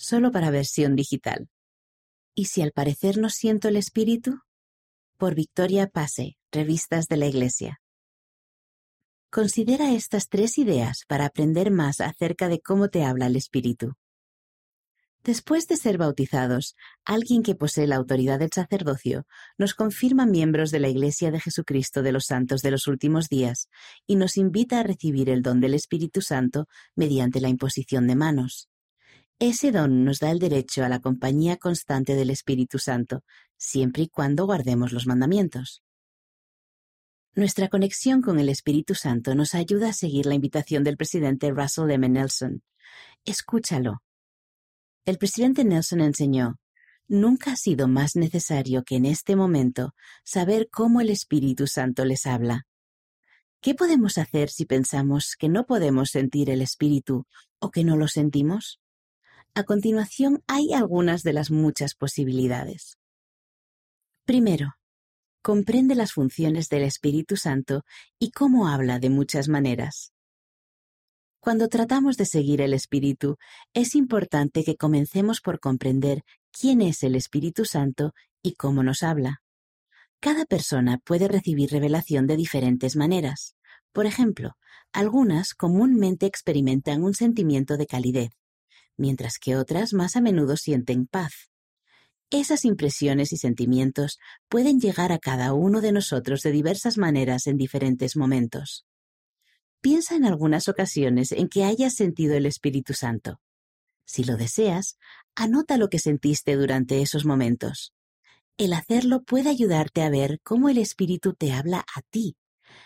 solo para versión digital. ¿Y si al parecer no siento el espíritu? Por Victoria Pase, Revistas de la Iglesia. Considera estas tres ideas para aprender más acerca de cómo te habla el espíritu. Después de ser bautizados, alguien que posee la autoridad del sacerdocio nos confirma miembros de la Iglesia de Jesucristo de los Santos de los últimos días y nos invita a recibir el don del Espíritu Santo mediante la imposición de manos. Ese don nos da el derecho a la compañía constante del Espíritu Santo, siempre y cuando guardemos los mandamientos. Nuestra conexión con el Espíritu Santo nos ayuda a seguir la invitación del presidente Russell M. Nelson. Escúchalo, el presidente Nelson enseñó, Nunca ha sido más necesario que en este momento saber cómo el Espíritu Santo les habla. ¿Qué podemos hacer si pensamos que no podemos sentir el Espíritu o que no lo sentimos? A continuación hay algunas de las muchas posibilidades. Primero, comprende las funciones del Espíritu Santo y cómo habla de muchas maneras. Cuando tratamos de seguir el Espíritu, es importante que comencemos por comprender quién es el Espíritu Santo y cómo nos habla. Cada persona puede recibir revelación de diferentes maneras. Por ejemplo, algunas comúnmente experimentan un sentimiento de calidez, mientras que otras más a menudo sienten paz. Esas impresiones y sentimientos pueden llegar a cada uno de nosotros de diversas maneras en diferentes momentos. Piensa en algunas ocasiones en que hayas sentido el Espíritu Santo. Si lo deseas, anota lo que sentiste durante esos momentos. El hacerlo puede ayudarte a ver cómo el Espíritu te habla a ti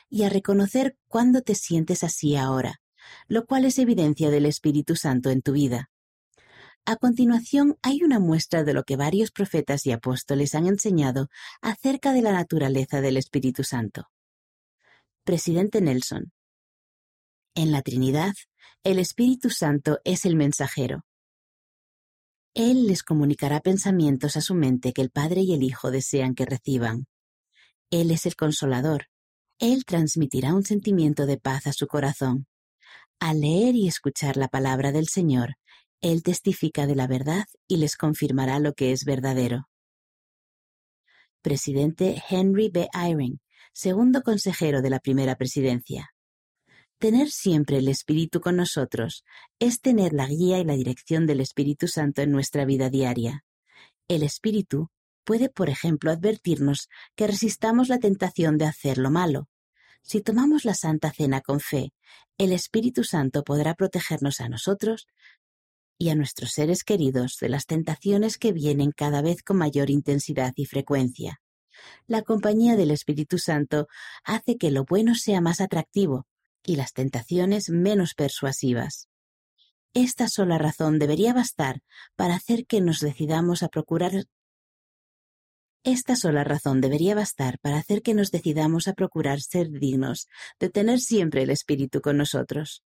y a reconocer cuándo te sientes así ahora, lo cual es evidencia del Espíritu Santo en tu vida. A continuación hay una muestra de lo que varios profetas y apóstoles han enseñado acerca de la naturaleza del Espíritu Santo. Presidente Nelson, en la Trinidad, el Espíritu Santo es el mensajero. Él les comunicará pensamientos a su mente que el Padre y el Hijo desean que reciban. Él es el consolador. Él transmitirá un sentimiento de paz a su corazón. Al leer y escuchar la palabra del Señor, Él testifica de la verdad y les confirmará lo que es verdadero. Presidente Henry B. Eyring, segundo consejero de la primera presidencia. Tener siempre el Espíritu con nosotros es tener la guía y la dirección del Espíritu Santo en nuestra vida diaria. El Espíritu puede, por ejemplo, advertirnos que resistamos la tentación de hacer lo malo. Si tomamos la Santa Cena con fe, el Espíritu Santo podrá protegernos a nosotros y a nuestros seres queridos de las tentaciones que vienen cada vez con mayor intensidad y frecuencia. La compañía del Espíritu Santo hace que lo bueno sea más atractivo y las tentaciones menos persuasivas. Esta sola razón debería bastar para hacer que nos decidamos a procurar esta sola razón debería bastar para hacer que nos decidamos a procurar ser dignos de tener siempre el Espíritu con nosotros.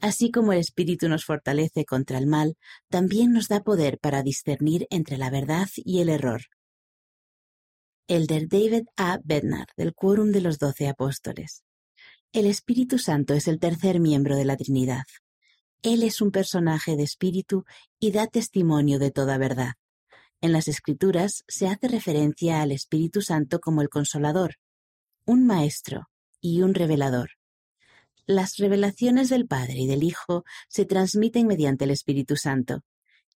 Así como el Espíritu nos fortalece contra el mal, también nos da poder para discernir entre la verdad y el error. Elder David A. Bednar, del Quórum de los Doce Apóstoles. El Espíritu Santo es el tercer miembro de la Trinidad. Él es un personaje de espíritu y da testimonio de toda verdad. En las Escrituras se hace referencia al Espíritu Santo como el consolador, un maestro y un revelador. Las revelaciones del Padre y del Hijo se transmiten mediante el Espíritu Santo.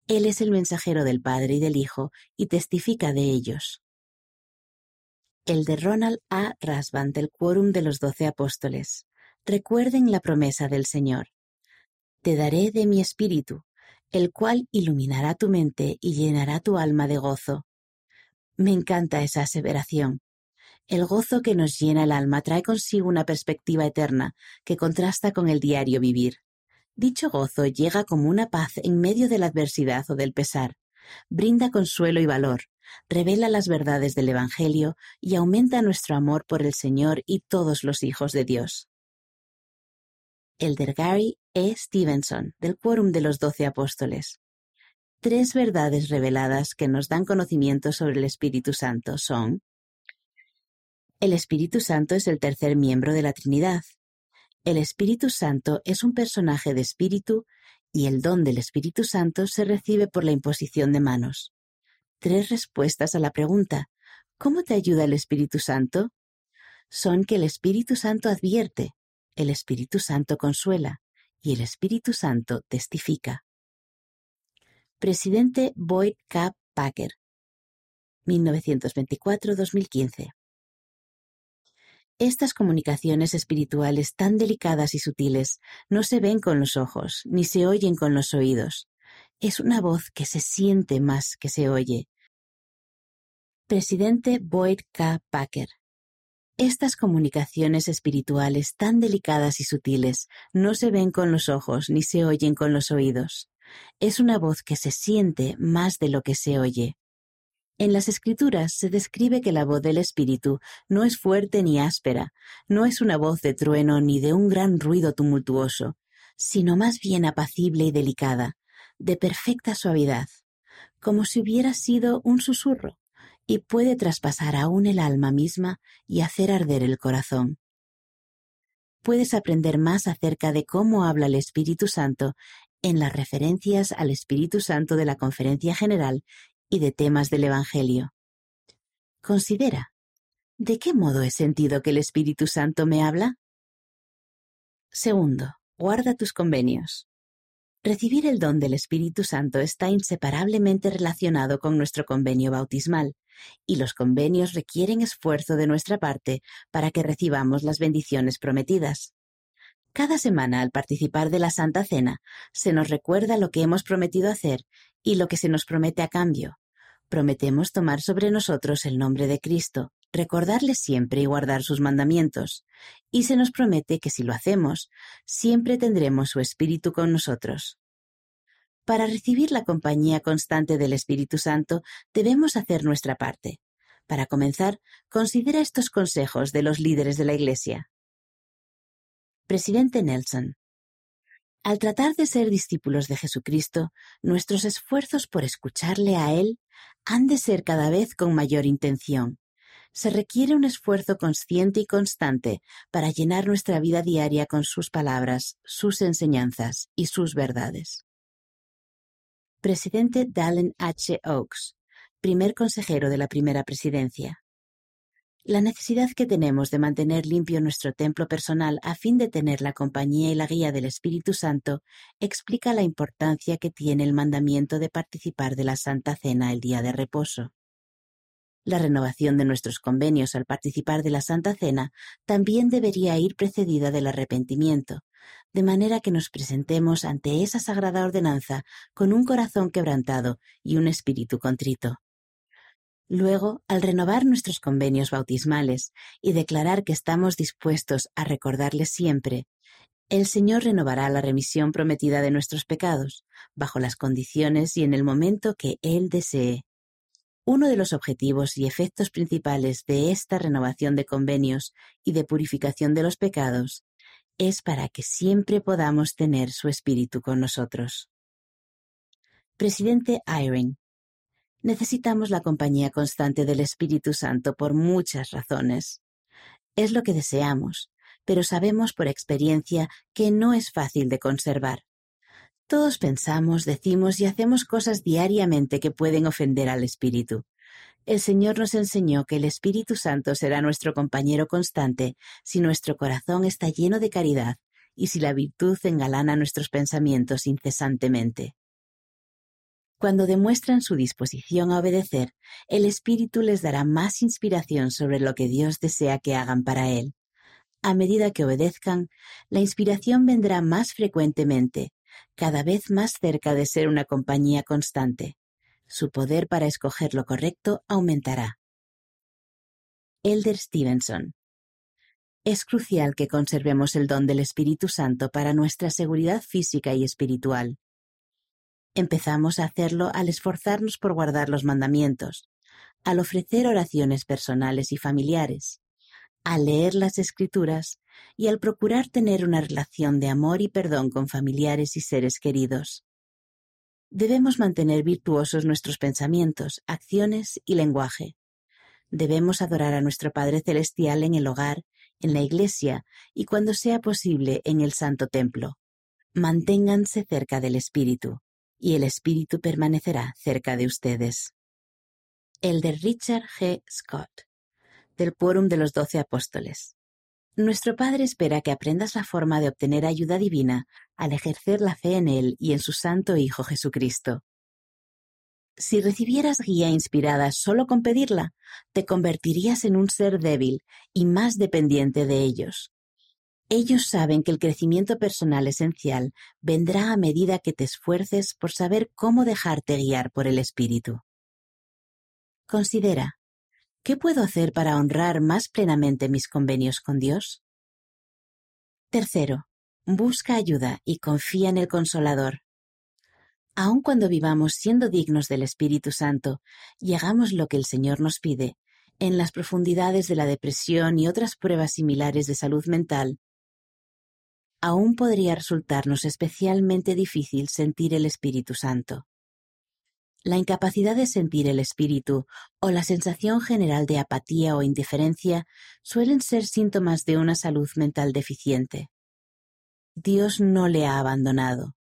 Él es el mensajero del Padre y del Hijo y testifica de ellos el de Ronald A. Rasband del Quórum de los Doce Apóstoles. Recuerden la promesa del Señor. Te daré de mi espíritu, el cual iluminará tu mente y llenará tu alma de gozo. Me encanta esa aseveración. El gozo que nos llena el alma trae consigo una perspectiva eterna que contrasta con el diario vivir. Dicho gozo llega como una paz en medio de la adversidad o del pesar. Brinda consuelo y valor, revela las verdades del Evangelio y aumenta nuestro amor por el Señor y todos los hijos de Dios. Elder Gary E. Stevenson, del Quórum de los Doce Apóstoles. Tres verdades reveladas que nos dan conocimiento sobre el Espíritu Santo son El Espíritu Santo es el tercer miembro de la Trinidad. El Espíritu Santo es un personaje de espíritu y el don del Espíritu Santo se recibe por la imposición de manos. Tres respuestas a la pregunta ¿Cómo te ayuda el Espíritu Santo? son que el Espíritu Santo advierte, el Espíritu Santo consuela y el Espíritu Santo testifica. Presidente Boyd K. Packer, 1924-2015. Estas comunicaciones espirituales tan delicadas y sutiles no se ven con los ojos, ni se oyen con los oídos. Es una voz que se siente más que se oye. Presidente Boyd K. Packer. Estas comunicaciones espirituales tan delicadas y sutiles no se ven con los ojos ni se oyen con los oídos. Es una voz que se siente más de lo que se oye. En las escrituras se describe que la voz del Espíritu no es fuerte ni áspera, no es una voz de trueno ni de un gran ruido tumultuoso, sino más bien apacible y delicada, de perfecta suavidad, como si hubiera sido un susurro, y puede traspasar aún el alma misma y hacer arder el corazón. Puedes aprender más acerca de cómo habla el Espíritu Santo en las referencias al Espíritu Santo de la Conferencia General y de temas del Evangelio. Considera, ¿de qué modo he sentido que el Espíritu Santo me habla? Segundo, guarda tus convenios. Recibir el don del Espíritu Santo está inseparablemente relacionado con nuestro convenio bautismal, y los convenios requieren esfuerzo de nuestra parte para que recibamos las bendiciones prometidas. Cada semana, al participar de la Santa Cena, se nos recuerda lo que hemos prometido hacer y lo que se nos promete a cambio, Prometemos tomar sobre nosotros el nombre de Cristo, recordarle siempre y guardar sus mandamientos, y se nos promete que si lo hacemos, siempre tendremos su Espíritu con nosotros. Para recibir la compañía constante del Espíritu Santo, debemos hacer nuestra parte. Para comenzar, considera estos consejos de los líderes de la Iglesia. Presidente Nelson. Al tratar de ser discípulos de Jesucristo, nuestros esfuerzos por escucharle a Él han de ser cada vez con mayor intención. Se requiere un esfuerzo consciente y constante para llenar nuestra vida diaria con sus palabras, sus enseñanzas y sus verdades. Presidente Dallin H. Oaks, primer consejero de la primera presidencia. La necesidad que tenemos de mantener limpio nuestro templo personal a fin de tener la compañía y la guía del Espíritu Santo explica la importancia que tiene el mandamiento de participar de la Santa Cena el día de reposo. La renovación de nuestros convenios al participar de la Santa Cena también debería ir precedida del arrepentimiento, de manera que nos presentemos ante esa sagrada ordenanza con un corazón quebrantado y un espíritu contrito. Luego, al renovar nuestros convenios bautismales y declarar que estamos dispuestos a recordarles siempre, el Señor renovará la remisión prometida de nuestros pecados, bajo las condiciones y en el momento que Él desee. Uno de los objetivos y efectos principales de esta renovación de convenios y de purificación de los pecados es para que siempre podamos tener su espíritu con nosotros. Presidente Eyring, necesitamos la compañía constante del Espíritu Santo por muchas razones. Es lo que deseamos, pero sabemos por experiencia que no es fácil de conservar. Todos pensamos, decimos y hacemos cosas diariamente que pueden ofender al Espíritu. El Señor nos enseñó que el Espíritu Santo será nuestro compañero constante si nuestro corazón está lleno de caridad y si la virtud engalana nuestros pensamientos incesantemente. Cuando demuestran su disposición a obedecer, el Espíritu les dará más inspiración sobre lo que Dios desea que hagan para Él. A medida que obedezcan, la inspiración vendrá más frecuentemente, cada vez más cerca de ser una compañía constante. Su poder para escoger lo correcto aumentará. Elder Stevenson. Es crucial que conservemos el don del Espíritu Santo para nuestra seguridad física y espiritual. Empezamos a hacerlo al esforzarnos por guardar los mandamientos, al ofrecer oraciones personales y familiares, al leer las escrituras y al procurar tener una relación de amor y perdón con familiares y seres queridos. Debemos mantener virtuosos nuestros pensamientos, acciones y lenguaje. Debemos adorar a nuestro Padre Celestial en el hogar, en la iglesia y cuando sea posible en el Santo Templo. Manténganse cerca del Espíritu, y el Espíritu permanecerá cerca de ustedes. El de Richard G. Scott, del Quórum de los Doce Apóstoles. Nuestro Padre espera que aprendas la forma de obtener ayuda divina al ejercer la fe en Él y en su Santo Hijo Jesucristo. Si recibieras guía inspirada solo con pedirla, te convertirías en un ser débil y más dependiente de ellos. Ellos saben que el crecimiento personal esencial vendrá a medida que te esfuerces por saber cómo dejarte guiar por el Espíritu. Considera, ¿qué puedo hacer para honrar más plenamente mis convenios con Dios? Tercero, busca ayuda y confía en el Consolador. Aun cuando vivamos siendo dignos del Espíritu Santo y hagamos lo que el Señor nos pide, en las profundidades de la depresión y otras pruebas similares de salud mental, aún podría resultarnos especialmente difícil sentir el Espíritu Santo. La incapacidad de sentir el espíritu o la sensación general de apatía o indiferencia suelen ser síntomas de una salud mental deficiente. Dios no le ha abandonado.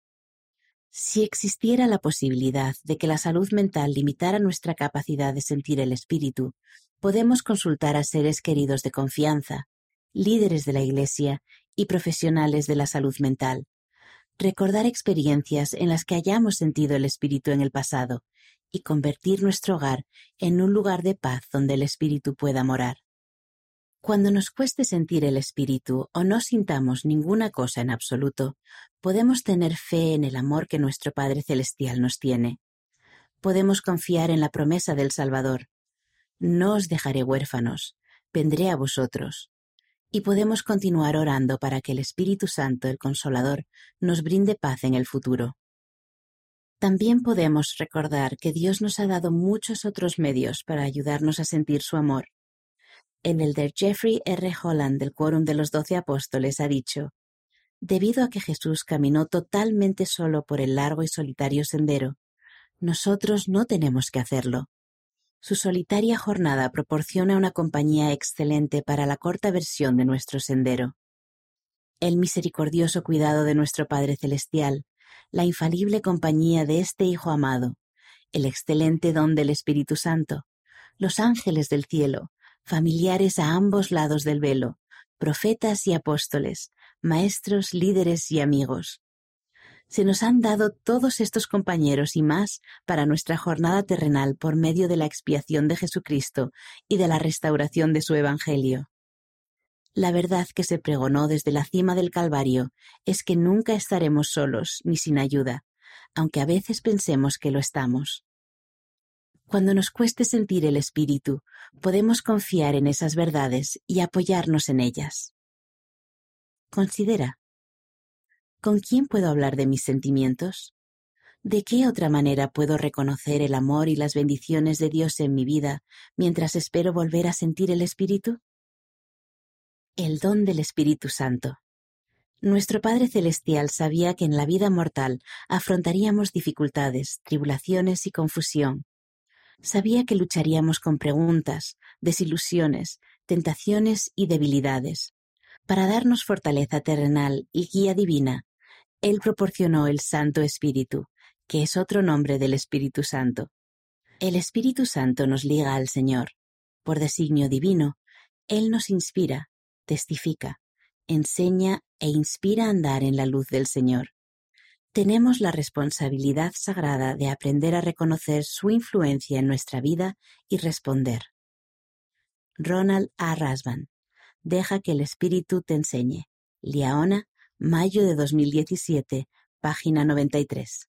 Si existiera la posibilidad de que la salud mental limitara nuestra capacidad de sentir el espíritu, podemos consultar a seres queridos de confianza, líderes de la Iglesia y profesionales de la salud mental. Recordar experiencias en las que hayamos sentido el espíritu en el pasado y convertir nuestro hogar en un lugar de paz donde el espíritu pueda morar. Cuando nos cueste sentir el espíritu o no sintamos ninguna cosa en absoluto, podemos tener fe en el amor que nuestro Padre Celestial nos tiene. Podemos confiar en la promesa del Salvador. No os dejaré huérfanos, vendré a vosotros. Y podemos continuar orando para que el Espíritu Santo, el Consolador, nos brinde paz en el futuro. También podemos recordar que Dios nos ha dado muchos otros medios para ayudarnos a sentir su amor el elder Jeffrey R. Holland del Quórum de los Doce Apóstoles ha dicho, Debido a que Jesús caminó totalmente solo por el largo y solitario sendero, nosotros no tenemos que hacerlo. Su solitaria jornada proporciona una compañía excelente para la corta versión de nuestro sendero. El misericordioso cuidado de nuestro Padre Celestial, la infalible compañía de este Hijo amado, el excelente don del Espíritu Santo, los ángeles del cielo, familiares a ambos lados del velo, profetas y apóstoles, maestros, líderes y amigos. Se nos han dado todos estos compañeros y más para nuestra jornada terrenal por medio de la expiación de Jesucristo y de la restauración de su Evangelio. La verdad que se pregonó desde la cima del Calvario es que nunca estaremos solos ni sin ayuda, aunque a veces pensemos que lo estamos. Cuando nos cueste sentir el espíritu, podemos confiar en esas verdades y apoyarnos en ellas. Considera, ¿con quién puedo hablar de mis sentimientos? ¿De qué otra manera puedo reconocer el amor y las bendiciones de Dios en mi vida mientras espero volver a sentir el Espíritu? El don del Espíritu Santo. Nuestro Padre Celestial sabía que en la vida mortal afrontaríamos dificultades, tribulaciones y confusión, sabía que lucharíamos con preguntas, desilusiones, tentaciones y debilidades. Para darnos fortaleza terrenal y guía divina, Él proporcionó el Santo Espíritu, que es otro nombre del Espíritu Santo. El Espíritu Santo nos liga al Señor. Por designio divino, Él nos inspira, testifica, enseña e inspira a andar en la luz del Señor tenemos la responsabilidad sagrada de aprender a reconocer su influencia en nuestra vida y responder. Ronald A. Rasban. Deja que el espíritu te enseñe. Liaona, mayo de 2017, página 93.